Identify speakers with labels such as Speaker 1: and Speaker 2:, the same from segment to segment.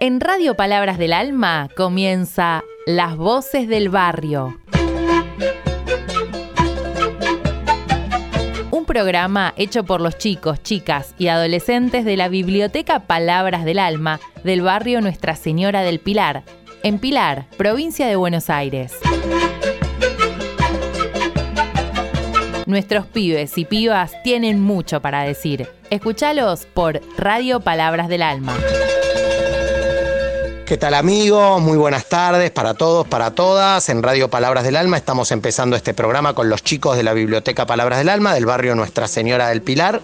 Speaker 1: En Radio Palabras del Alma comienza Las Voces del Barrio. Un programa hecho por los chicos, chicas y adolescentes de la Biblioteca Palabras del Alma del barrio Nuestra Señora del Pilar, en Pilar, provincia de Buenos Aires. Nuestros pibes y pibas tienen mucho para decir. Escúchalos por Radio Palabras del Alma.
Speaker 2: ¿Qué tal amigos? Muy buenas tardes para todos, para todas. En Radio Palabras del Alma estamos empezando este programa con los chicos de la Biblioteca Palabras del Alma del barrio Nuestra Señora del Pilar.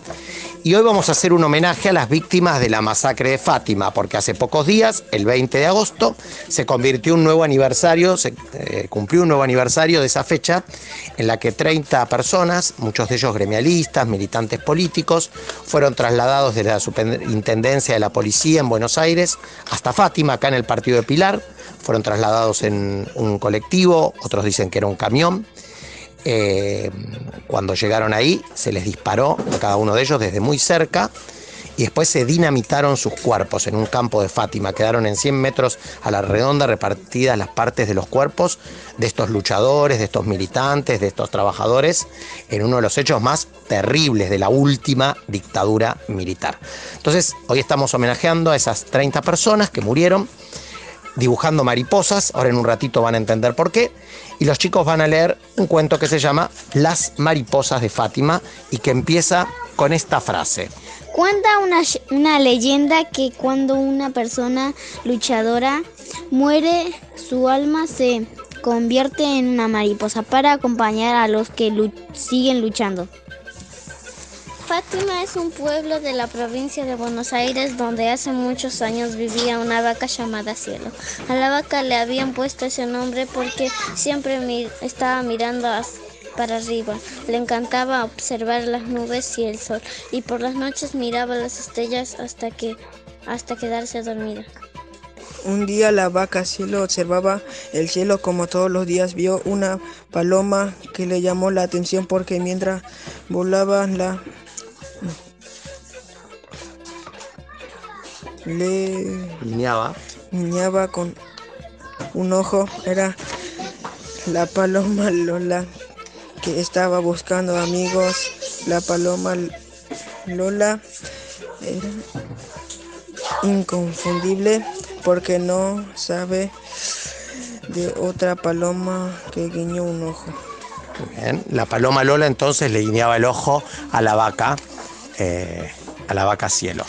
Speaker 2: Y hoy vamos a hacer un homenaje a las víctimas de la masacre de Fátima, porque hace pocos días, el 20 de agosto, se convirtió un nuevo aniversario, se eh, cumplió un nuevo aniversario de esa fecha en la que 30 personas, muchos de ellos gremialistas, militantes políticos, fueron trasladados desde la superintendencia de la policía en Buenos Aires hasta Fátima, acá en el partido de Pilar. Fueron trasladados en un colectivo, otros dicen que era un camión. Eh, cuando llegaron ahí se les disparó a cada uno de ellos desde muy cerca y después se dinamitaron sus cuerpos en un campo de Fátima. Quedaron en 100 metros a la redonda repartidas las partes de los cuerpos de estos luchadores, de estos militantes, de estos trabajadores, en uno de los hechos más terribles de la última dictadura militar. Entonces, hoy estamos homenajeando a esas 30 personas que murieron dibujando mariposas, ahora en un ratito van a entender por qué, y los chicos van a leer un cuento que se llama Las mariposas de Fátima y que empieza con esta frase.
Speaker 3: Cuenta una, una, leyenda que cuando una persona luchadora muere, su alma se convierte en una mariposa para acompañar a los que siguen luchando.
Speaker 4: Fátima es un pueblo de la provincia de Buenos Aires donde hace muchos años vivía una vaca llamada Cielo. A la vaca le habían puesto ese nombre porque siempre estaba mirando para arriba. Le encantaba observar las nubes y el sol y por las noches miraba las estrellas hasta que hasta quedarse dormida.
Speaker 5: Un día la vaca cielo observaba el cielo como todos los días vio una paloma que le llamó la atención porque mientras volaba la le
Speaker 2: niñaba.
Speaker 5: con un ojo. Era la paloma Lola que estaba buscando amigos. La paloma Lola era inconfundible porque no sabe de otra paloma que guiñó un ojo.
Speaker 2: Bien. La paloma Lola entonces le guiñaba el ojo a la vaca, eh, a la vaca cielo.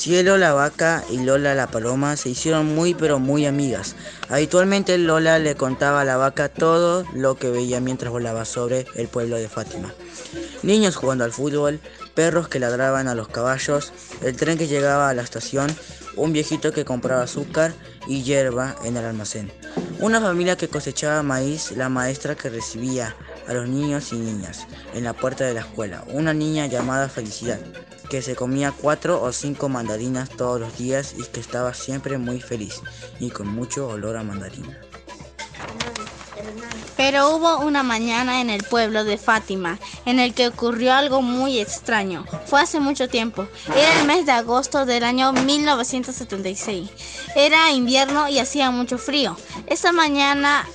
Speaker 6: Cielo la vaca y Lola la paloma se hicieron muy pero muy amigas. Habitualmente Lola le contaba a la vaca todo lo que veía mientras volaba sobre el pueblo de Fátima. Niños jugando al fútbol, perros que ladraban a los caballos, el tren que llegaba a la estación, un viejito que compraba azúcar y hierba en el almacén. Una familia que cosechaba maíz, la maestra que recibía a los niños y niñas en la puerta de la escuela, una niña llamada Felicidad, que se comía cuatro o cinco mandarinas todos los días y que estaba siempre muy feliz y con mucho olor a mandarina.
Speaker 7: Pero hubo una mañana en el pueblo de Fátima en el que ocurrió algo muy extraño. Fue hace mucho tiempo. Era el mes de agosto del año 1976. Era invierno y hacía mucho frío. Esa mañana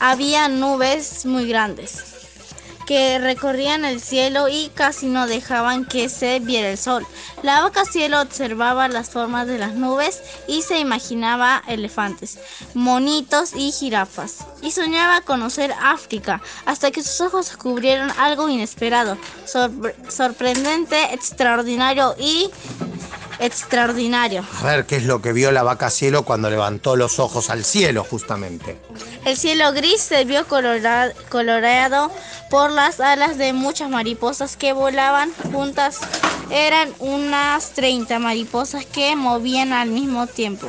Speaker 7: había nubes muy grandes que recorrían el cielo y casi no dejaban que se viera el sol. La vaca cielo observaba las formas de las nubes y se imaginaba elefantes, monitos y jirafas. Y soñaba conocer África hasta que sus ojos descubrieron algo inesperado, sorprendente, extraordinario y extraordinario.
Speaker 2: A ver qué es lo que vio la vaca cielo cuando levantó los ojos al cielo, justamente.
Speaker 7: El cielo gris se vio coloreado por las alas de muchas mariposas que volaban juntas. Eran unas 30 mariposas que movían al mismo tiempo.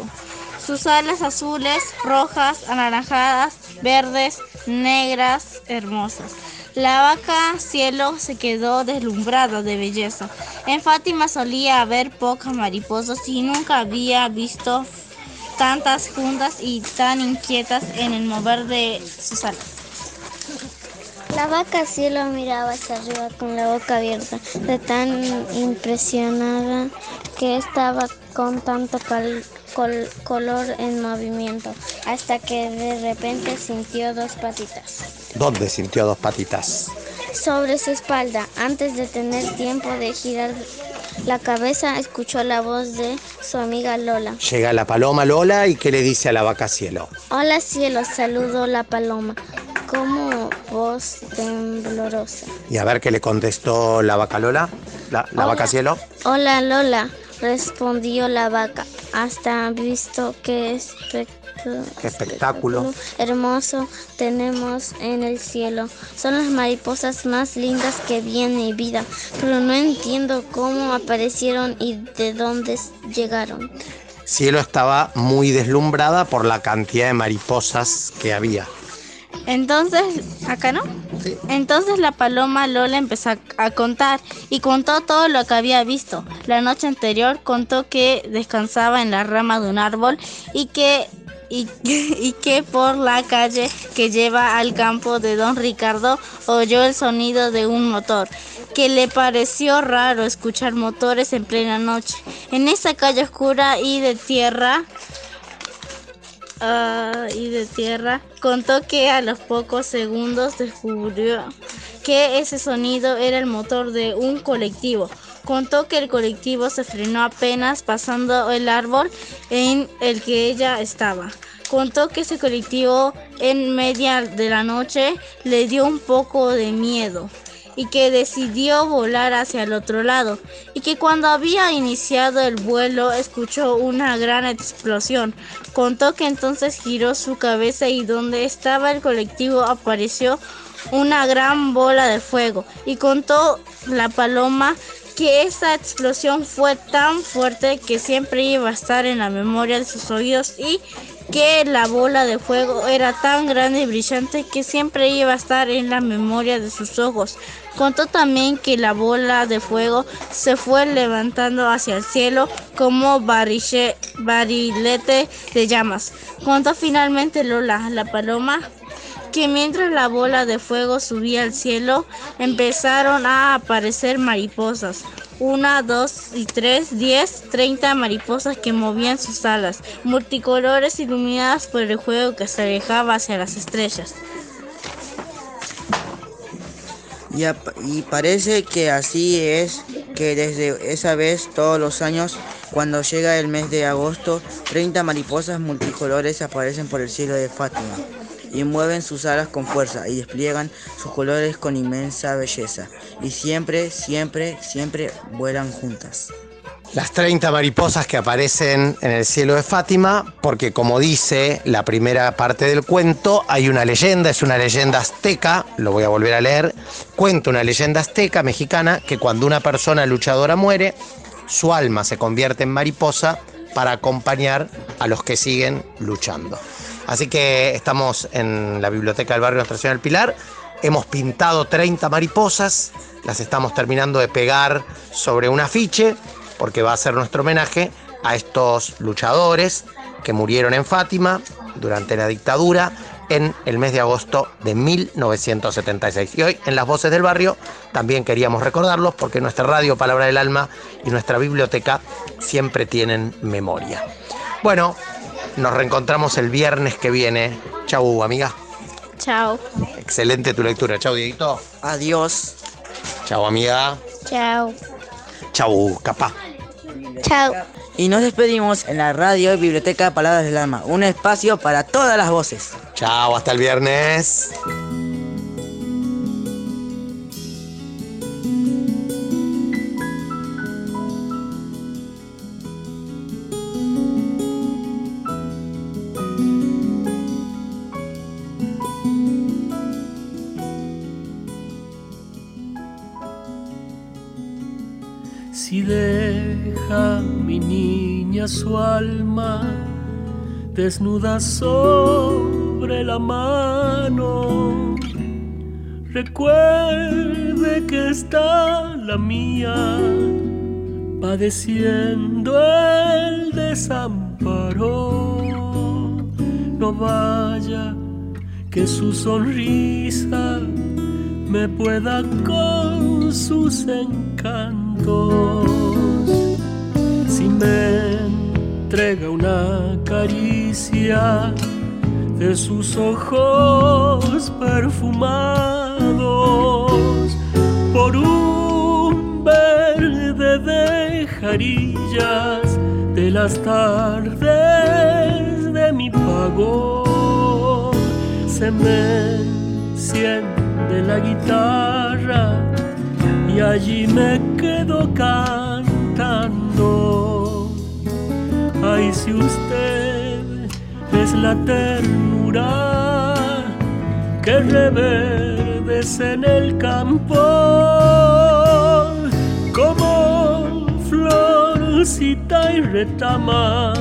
Speaker 7: Sus alas azules, rojas, anaranjadas, verdes, negras, hermosas. La vaca cielo se quedó deslumbrada de belleza. En Fátima solía haber pocas mariposas y nunca había visto tantas juntas y tan inquietas en el mover de sus alas.
Speaker 4: La vaca cielo miraba hacia arriba con la boca abierta, de tan impresionada que estaba con tanto color en movimiento, hasta que de repente sintió dos patitas.
Speaker 2: ¿Dónde sintió dos patitas?
Speaker 4: Sobre su espalda. Antes de tener tiempo de girar la cabeza, escuchó la voz de su amiga Lola.
Speaker 2: Llega la paloma Lola y ¿qué le dice a la vaca cielo?
Speaker 4: Hola cielo, saludó la paloma como voz temblorosa.
Speaker 2: Y a ver qué le contestó la vaca Lola, la, vaca cielo.
Speaker 4: Hola Lola, respondió la vaca. Hasta visto
Speaker 2: Qué espectáculo
Speaker 4: hermoso tenemos en el cielo. Son las mariposas más lindas que vi en mi vida, pero no entiendo cómo aparecieron y de dónde llegaron.
Speaker 2: Cielo estaba muy deslumbrada por la cantidad de mariposas que había.
Speaker 7: Entonces, acá no. Entonces la paloma Lola empezó a, contar y contó todo lo que había visto. La noche anterior contó que descansaba en la rama de un árbol y que y, y, que por la calle que lleva al campo de don Ricardo oyó el sonido de un motor, que le pareció raro escuchar motores en plena noche. En esa calle oscura y de tierra Ah, y de tierra, contó que a los pocos segundos descubrió que ese sonido era el motor de un colectivo. Contó que el colectivo se frenó apenas pasando el árbol en el que ella estaba. Contó que ese colectivo en media de la noche le dio un poco de miedo y que decidió volar hacia el otro lado y que cuando había iniciado el vuelo escuchó una gran explosión. Contó que entonces giró su cabeza y donde estaba el colectivo apareció una gran bola de fuego y contó la paloma que esa explosión fue tan fuerte que siempre iba a estar en la memoria de sus oídos y que la bola de fuego era tan grande y brillante que siempre iba a estar en la memoria de sus ojos. Contó también que la bola de fuego se fue levantando hacia el cielo como barilete de llamas. Contó finalmente Lola, la paloma, que mientras la bola de fuego subía al cielo, empezaron a aparecer mariposas. Una, dos y tres, diez, treinta mariposas que movían sus alas, multicolores iluminadas por el fuego que se alejaba hacia las estrellas.
Speaker 6: Y, parece que así es que desde esa vez todos los años, cuando llega el mes de agosto, 30 mariposas multicolores aparecen por el cielo de Fátima y mueven sus alas con fuerza y despliegan sus colores con inmensa belleza. Y siempre, siempre, siempre vuelan juntas.
Speaker 2: Las 30 mariposas que aparecen en el cielo de Fátima, porque como dice la primera parte del cuento, hay una leyenda, es una leyenda azteca, lo voy a volver a leer, cuenta una leyenda azteca mexicana que cuando una persona luchadora muere, su alma se convierte en mariposa para acompañar a los que siguen luchando. Así que estamos en la biblioteca del barrio Nuestra Señora del Pilar, hemos pintado 30 mariposas, las estamos terminando de pegar sobre un afiche porque va a ser nuestro homenaje a estos luchadores que murieron en Fátima durante la dictadura en el mes de agosto de 1976. Y hoy en las voces del barrio también queríamos recordarlos porque nuestra radio Palabra del Alma y nuestra biblioteca siempre tienen memoria. Bueno, nos reencontramos el viernes que viene. Chau, amiga.
Speaker 7: Chao.
Speaker 2: Excelente tu lectura. Chau, Dieguito.
Speaker 6: Adiós.
Speaker 2: Chau, amiga.
Speaker 4: Chao.
Speaker 2: Chau, capá.
Speaker 4: Chao.
Speaker 6: Y nos despedimos en la radio y Biblioteca Palabras del Alma, un espacio para todas las voces.
Speaker 2: Chao, hasta el viernes.
Speaker 8: Su alma desnuda sobre la mano. Recuerde que está la mía padeciendo el desamparo. No vaya que su sonrisa me pueda con sus encantos. Me entrega una caricia de sus ojos perfumados por un verde de jarillas de las tardes de mi pago se me enciende la guitarra y allí me quedo cantando. Si usted es la ternura que reverdece en el campo como florcita y retama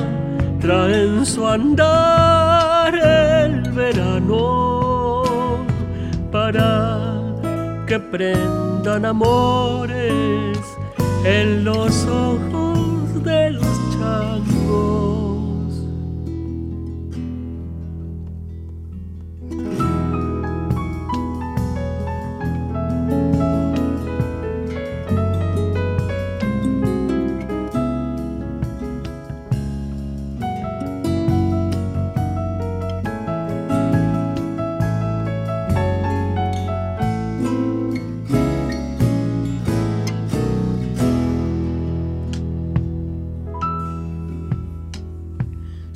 Speaker 8: traen su andar el verano para que prendan amores en los ojos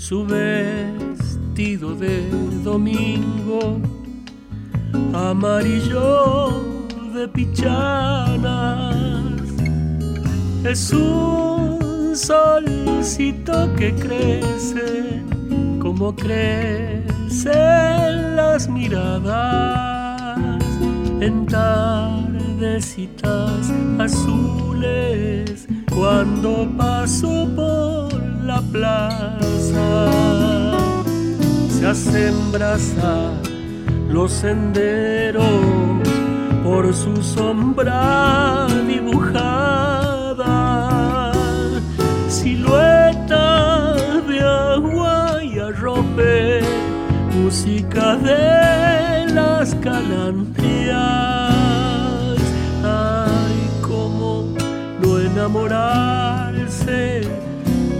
Speaker 8: su vestido de domingo, amarillo de pichanas. Es un solcito que crece como crecen las miradas en tardecitas azules cuando paso por la plaza. Se hacen brasa los senderos por su sombra dibujada, silueta de agua y arrope, música de las calandrias. Ay, cómo no enamorarse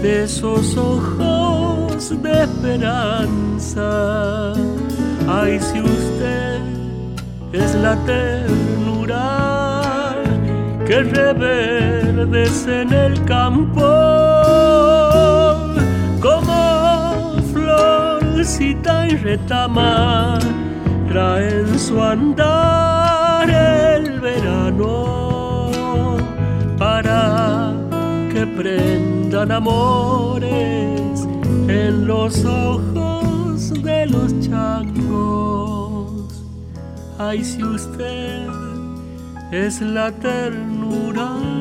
Speaker 8: de esos ojos de esperanza. Ay, si usted es la ternura que reverdece en el campo como florcita y retama traen su andar el verano prendan amores en los ojos de los changos. Ay, si usted es la ternura